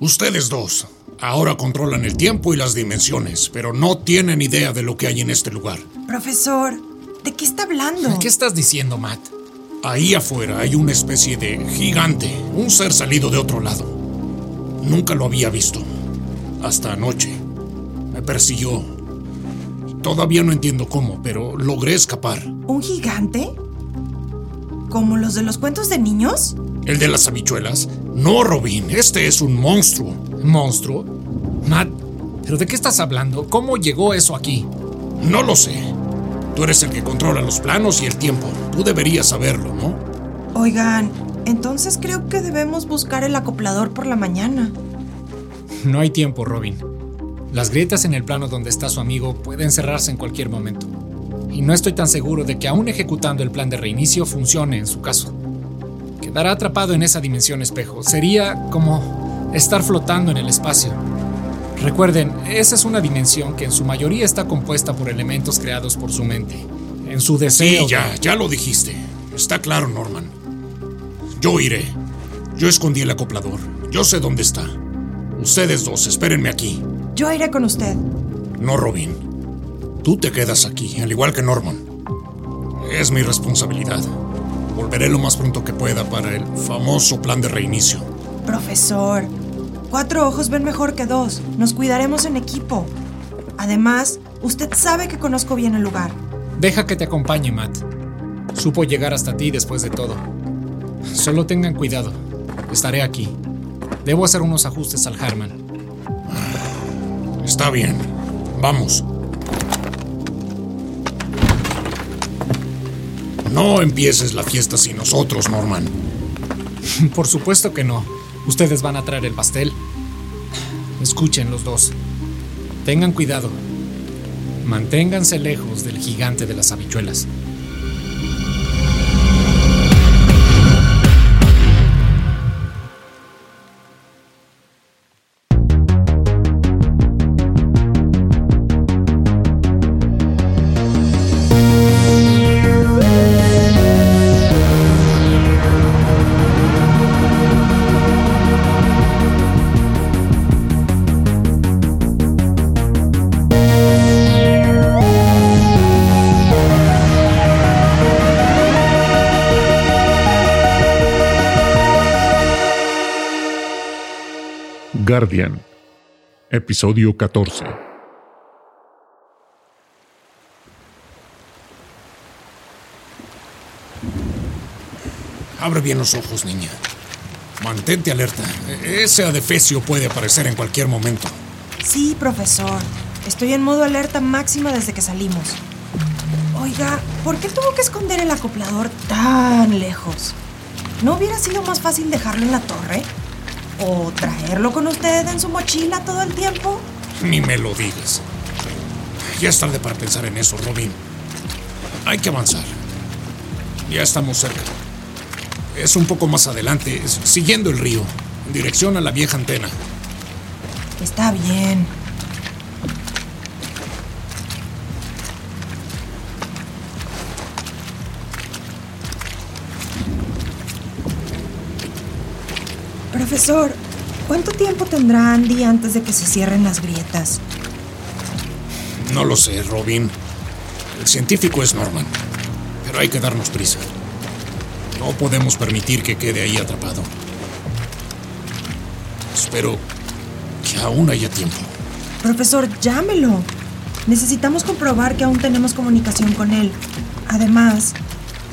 Ustedes dos ahora controlan el tiempo y las dimensiones, pero no tienen idea de lo que hay en este lugar. Profesor, ¿de qué está hablando? ¿Qué estás diciendo, Matt? Ahí afuera hay una especie de gigante, un ser salido de otro lado. Nunca lo había visto. Hasta anoche. Me persiguió. Todavía no entiendo cómo, pero logré escapar. ¿Un gigante? ¿Como los de los cuentos de niños? ¿El de las habichuelas? No, Robin, este es un monstruo. ¿Monstruo? Matt, ¿pero de qué estás hablando? ¿Cómo llegó eso aquí? No lo sé. Tú eres el que controla los planos y el tiempo. Tú deberías saberlo, ¿no? Oigan, entonces creo que debemos buscar el acoplador por la mañana. No hay tiempo, Robin. Las grietas en el plano donde está su amigo pueden cerrarse en cualquier momento. Y no estoy tan seguro de que aún ejecutando el plan de reinicio funcione en su caso. Quedar atrapado en esa dimensión espejo sería como estar flotando en el espacio. Recuerden, esa es una dimensión que en su mayoría está compuesta por elementos creados por su mente. En su deseo. Sí, ya, ya lo dijiste. Está claro, Norman. Yo iré. Yo escondí el acoplador. Yo sé dónde está. Ustedes dos, espérenme aquí. Yo iré con usted. No, Robin. Tú te quedas aquí, al igual que Norman. Es mi responsabilidad. Volveré lo más pronto que pueda para el famoso plan de reinicio. Profesor, cuatro ojos ven mejor que dos. Nos cuidaremos en equipo. Además, usted sabe que conozco bien el lugar. Deja que te acompañe, Matt. Supo llegar hasta ti después de todo. Solo tengan cuidado. Estaré aquí. Debo hacer unos ajustes al Harman. Está bien. Vamos. No empieces la fiesta sin nosotros, Norman. Por supuesto que no. Ustedes van a traer el pastel. Escuchen los dos. Tengan cuidado. Manténganse lejos del gigante de las habichuelas. Guardian, episodio 14. Abre bien los ojos, niña. Mantente alerta. Ese adefesio puede aparecer en cualquier momento. Sí, profesor. Estoy en modo alerta máxima desde que salimos. Oiga, ¿por qué tuvo que esconder el acoplador tan lejos? ¿No hubiera sido más fácil dejarlo en la torre? ¿O traerlo con usted en su mochila todo el tiempo? Ni me lo digas. Ya es tarde para pensar en eso, Robin. Hay que avanzar. Ya estamos cerca. Es un poco más adelante, siguiendo el río, en dirección a la vieja antena. Está bien. Profesor, ¿cuánto tiempo tendrá Andy antes de que se cierren las grietas? No lo sé, Robin. El científico es Norman. Pero hay que darnos prisa. No podemos permitir que quede ahí atrapado. Espero que aún haya tiempo. Profesor, llámelo. Necesitamos comprobar que aún tenemos comunicación con él. Además,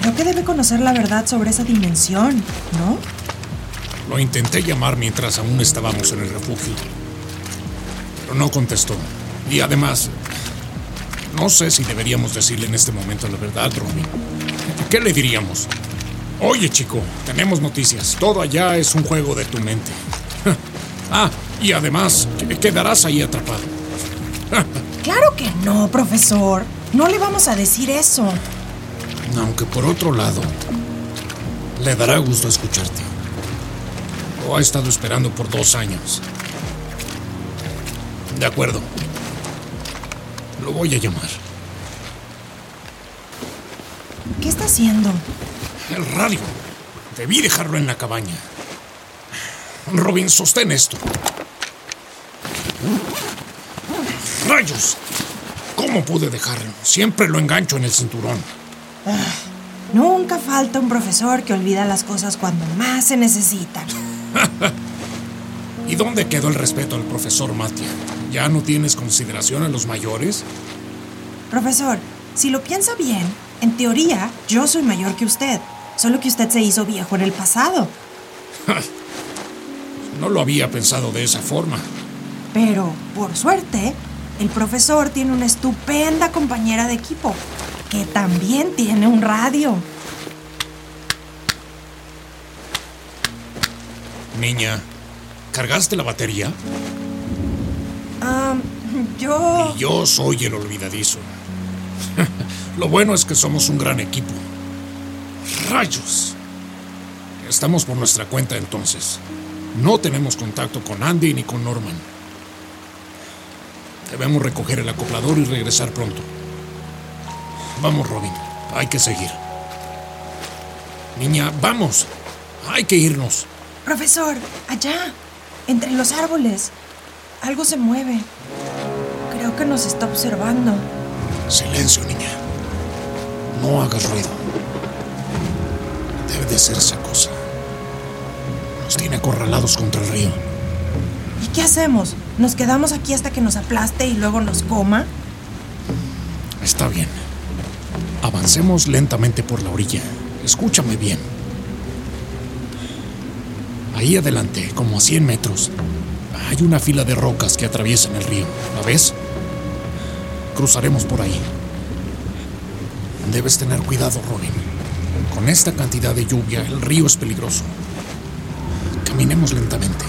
creo que debe conocer la verdad sobre esa dimensión, ¿no? Lo intenté llamar mientras aún estábamos en el refugio. Pero no contestó. Y además, no sé si deberíamos decirle en este momento la verdad, Robin. ¿Qué le diríamos? Oye, chico, tenemos noticias. Todo allá es un juego de tu mente. ah, y además, que- quedarás ahí atrapado. Claro que no, profesor. No le vamos a decir eso. Aunque por otro lado, le dará gusto escucharte. Lo ha estado esperando por dos años. De acuerdo. Lo voy a llamar. ¿Qué está haciendo? El radio. Debí dejarlo en la cabaña. Robin, sostén esto. ¡Rayos! ¿Cómo pude dejarlo? Siempre lo engancho en el cinturón. Nunca falta un profesor que olvida las cosas cuando más se necesitan. ¿Y dónde quedó el respeto al profesor Matia? ¿Ya no tienes consideración a los mayores? Profesor, si lo piensa bien, en teoría yo soy mayor que usted, solo que usted se hizo viejo en el pasado. no lo había pensado de esa forma. Pero, por suerte, el profesor tiene una estupenda compañera de equipo, que también tiene un radio. Niña, ¿cargaste la batería? Ah, yo... Y yo soy el olvidadizo. Lo bueno es que somos un gran equipo. ¡Rayos! Estamos por nuestra cuenta entonces. No tenemos contacto con Andy ni con Norman. Debemos recoger el acoplador y regresar pronto. Vamos, Robin. Hay que seguir. Niña, vamos. Hay que irnos. Profesor, allá, entre los árboles. Algo se mueve. Creo que nos está observando. Silencio, niña. No hagas ruido. Debe de ser esa cosa. Nos tiene acorralados contra el río. ¿Y qué hacemos? ¿Nos quedamos aquí hasta que nos aplaste y luego nos coma? Está bien. Avancemos lentamente por la orilla. Escúchame bien. Ahí adelante, como a 100 metros, hay una fila de rocas que atraviesan el río. ¿La ves? Cruzaremos por ahí. Debes tener cuidado, Robin. Con esta cantidad de lluvia, el río es peligroso. Caminemos lentamente.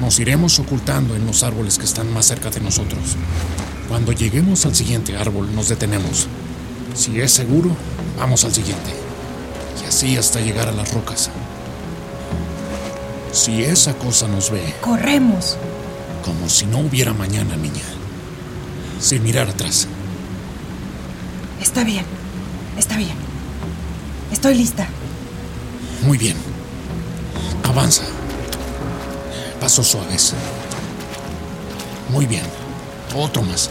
Nos iremos ocultando en los árboles que están más cerca de nosotros. Cuando lleguemos al siguiente árbol, nos detenemos. Si es seguro, vamos al siguiente. Y así hasta llegar a las rocas. Si esa cosa nos ve, Corremos. como si no hubiera mañana, niña. Sin mirar atrás. Está bien. Está bien. Estoy lista. Muy bien. Avanza. Pasos suaves. Muy bien. Otro más.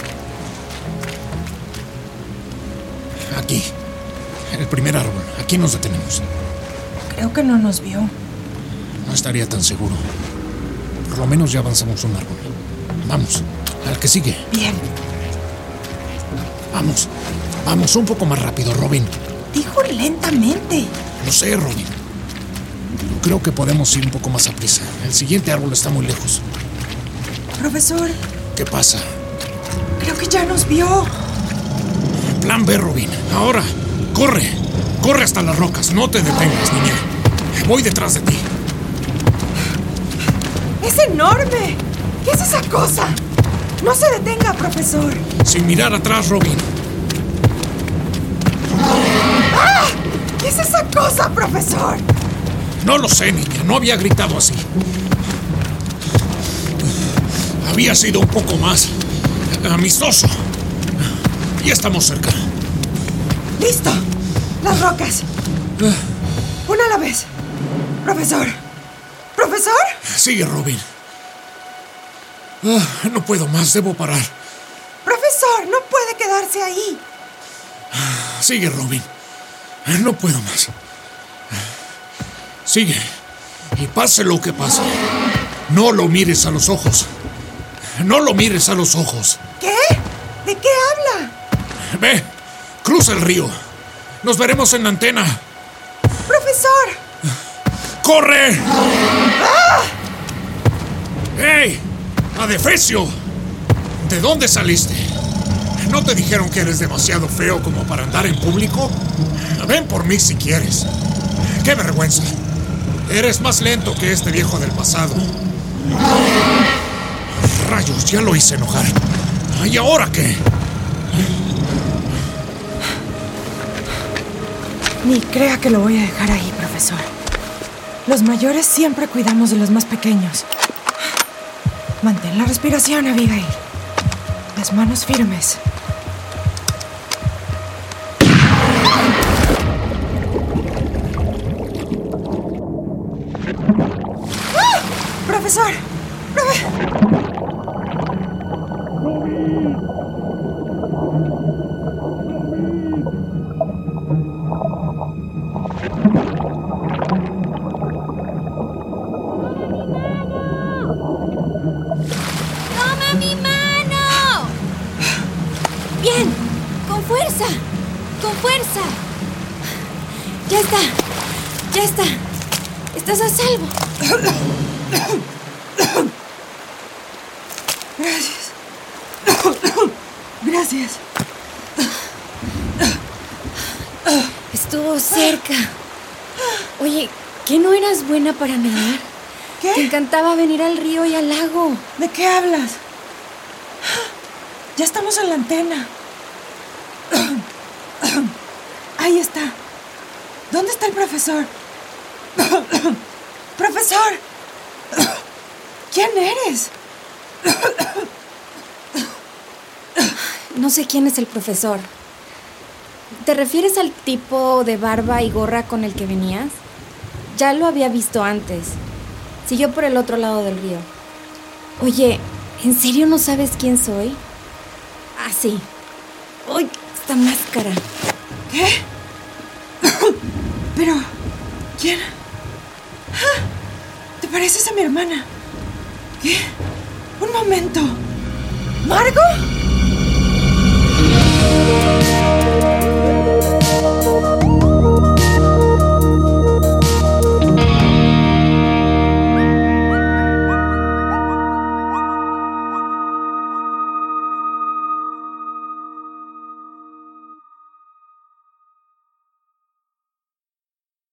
Aquí. El primer árbol. Aquí nos detenemos. Creo que no nos vio. No estaría tan seguro. Por lo menos ya avanzamos un árbol. Vamos. Al que sigue. Bien. Vamos. Vamos un poco más rápido, Robin. Dijo lentamente. Lo sé, Robin. Creo que podemos ir un poco más a prisa. El siguiente árbol está muy lejos. Profesor, ¿Qué pasa? creo que ya nos vio. Plan B, Robin. Ahora, corre. Corre hasta las rocas. No te detengas, niña. Voy detrás de ti. ¡Es enorme! ¿Qué es esa cosa? No se detenga, profesor. Sin mirar atrás, Robin. ¿Qué es esa cosa, profesor? No lo sé, niña. No había gritado así. Había sido un poco más amistoso. Ya estamos cerca. ¡Listo! Las rocas. Una a la vez. Profesor. ¿Profesor? Sigue, Robin. Ah, no puedo más. Debo parar. Profesor, no puede quedarse ahí. Sigue, Robin. No puedo más. Sigue. Y pase lo que pase. No lo mires a los ojos. No lo mires a los ojos. ¿Qué? ¿De qué habla? Ve, cruza el río. Nos veremos en la antena. Profesor. ¡Corre! ¡Ey! ¡Adefesio! ¿De dónde saliste? ¿No te dijeron que eres demasiado feo como para andar en público? Ven por mí si quieres. ¡Qué vergüenza! Eres más lento que este viejo del pasado. Rayos, ya lo hice enojar. ¿Y ahora qué? Ni crea que lo voy a dejar ahí, profesor. Los mayores siempre cuidamos de los más pequeños. Mantén la respiración, Abigail. Las manos firmes. ¡Ah! Profesor. Ya está. Estás a salvo. Gracias. Gracias. Estuvo cerca. Oye, ¿qué no eras buena para nadar? Te ¿Qué? encantaba venir al río y al lago. ¿De qué hablas? Ya estamos en la antena. Ahí está. ¿Dónde está el profesor? ¡Profesor! ¿Quién eres? No sé quién es el profesor. ¿Te refieres al tipo de barba y gorra con el que venías? Ya lo había visto antes. Siguió por el otro lado del río. Oye, ¿en serio no sabes quién soy? Ah, sí. ¡Uy! Esta máscara. ¿Qué? Pero, ¿quién? ¡Ah! ¿Te pareces a mi hermana? ¿Qué? Un momento. ¿Margo?